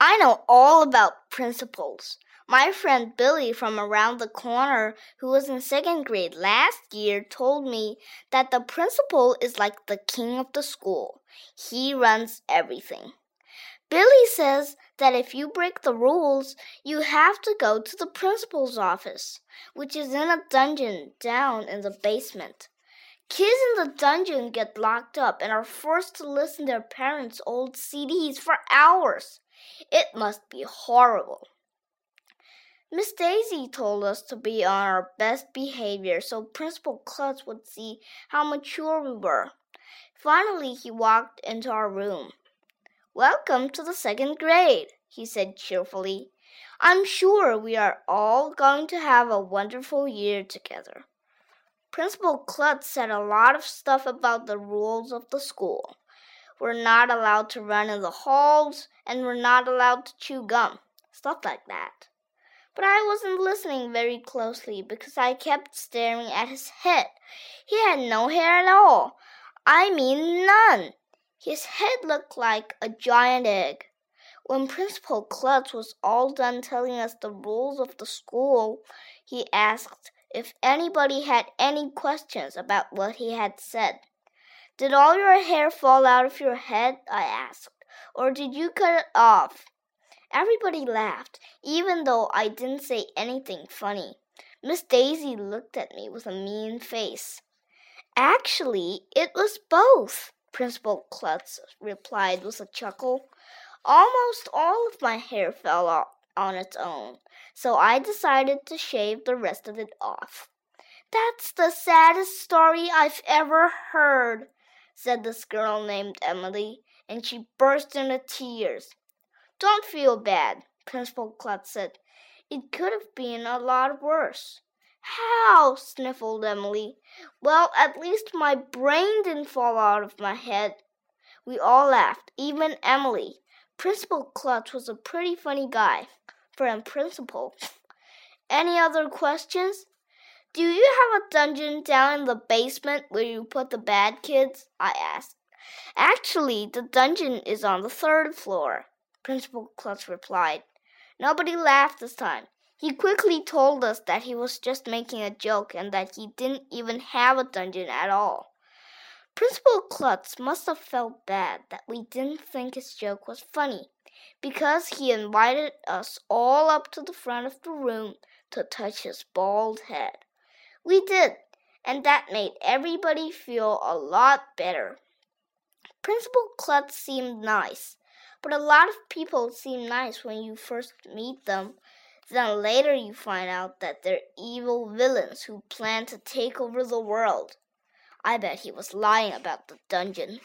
I know all about principals. My friend Billy from around the corner, who was in second grade last year, told me that the principal is like the king of the school. He runs everything. Billy says that if you break the rules, you have to go to the principal's office, which is in a dungeon down in the basement. Kids in the dungeon get locked up and are forced to listen to their parents' old CDs for hours. It must be horrible. Miss Daisy told us to be on our best behavior so Principal Klutz would see how mature we were. Finally, he walked into our room. Welcome to the second grade, he said cheerfully. I'm sure we are all going to have a wonderful year together. Principal Klutz said a lot of stuff about the rules of the school. We're not allowed to run in the halls, and we're not allowed to chew gum. Stuff like that. But I wasn't listening very closely because I kept staring at his head. He had no hair at all. I mean, none. His head looked like a giant egg. When Principal Klutz was all done telling us the rules of the school, he asked if anybody had any questions about what he had said. Did all your hair fall out of your head? I asked, or did you cut it off? Everybody laughed, even though I didn't say anything funny. Miss Daisy looked at me with a mean face. Actually, it was both, Principal Klutz replied with a chuckle. Almost all of my hair fell off on its own, so I decided to shave the rest of it off. That's the saddest story I've ever heard, said this girl named Emily, and she burst into tears. Don't feel bad, Principal Klutz said. It could have been a lot worse. How? sniffled Emily. Well, at least my brain didn't fall out of my head. We all laughed, even Emily. Principal Klutz was a pretty funny guy a principal. Any other questions? Do you have a dungeon down in the basement where you put the bad kids? I asked. Actually, the dungeon is on the third floor. Principal Klutz replied. Nobody laughed this time. He quickly told us that he was just making a joke and that he didn't even have a dungeon at all. Principal Klutz must have felt bad that we didn't think his joke was funny, because he invited us all up to the front of the room to touch his bald head. We did, and that made everybody feel a lot better. Principal Klutz seemed nice, but a lot of people seem nice when you first meet them. Then later you find out that they're evil villains who plan to take over the world. I bet he was lying about the dungeon.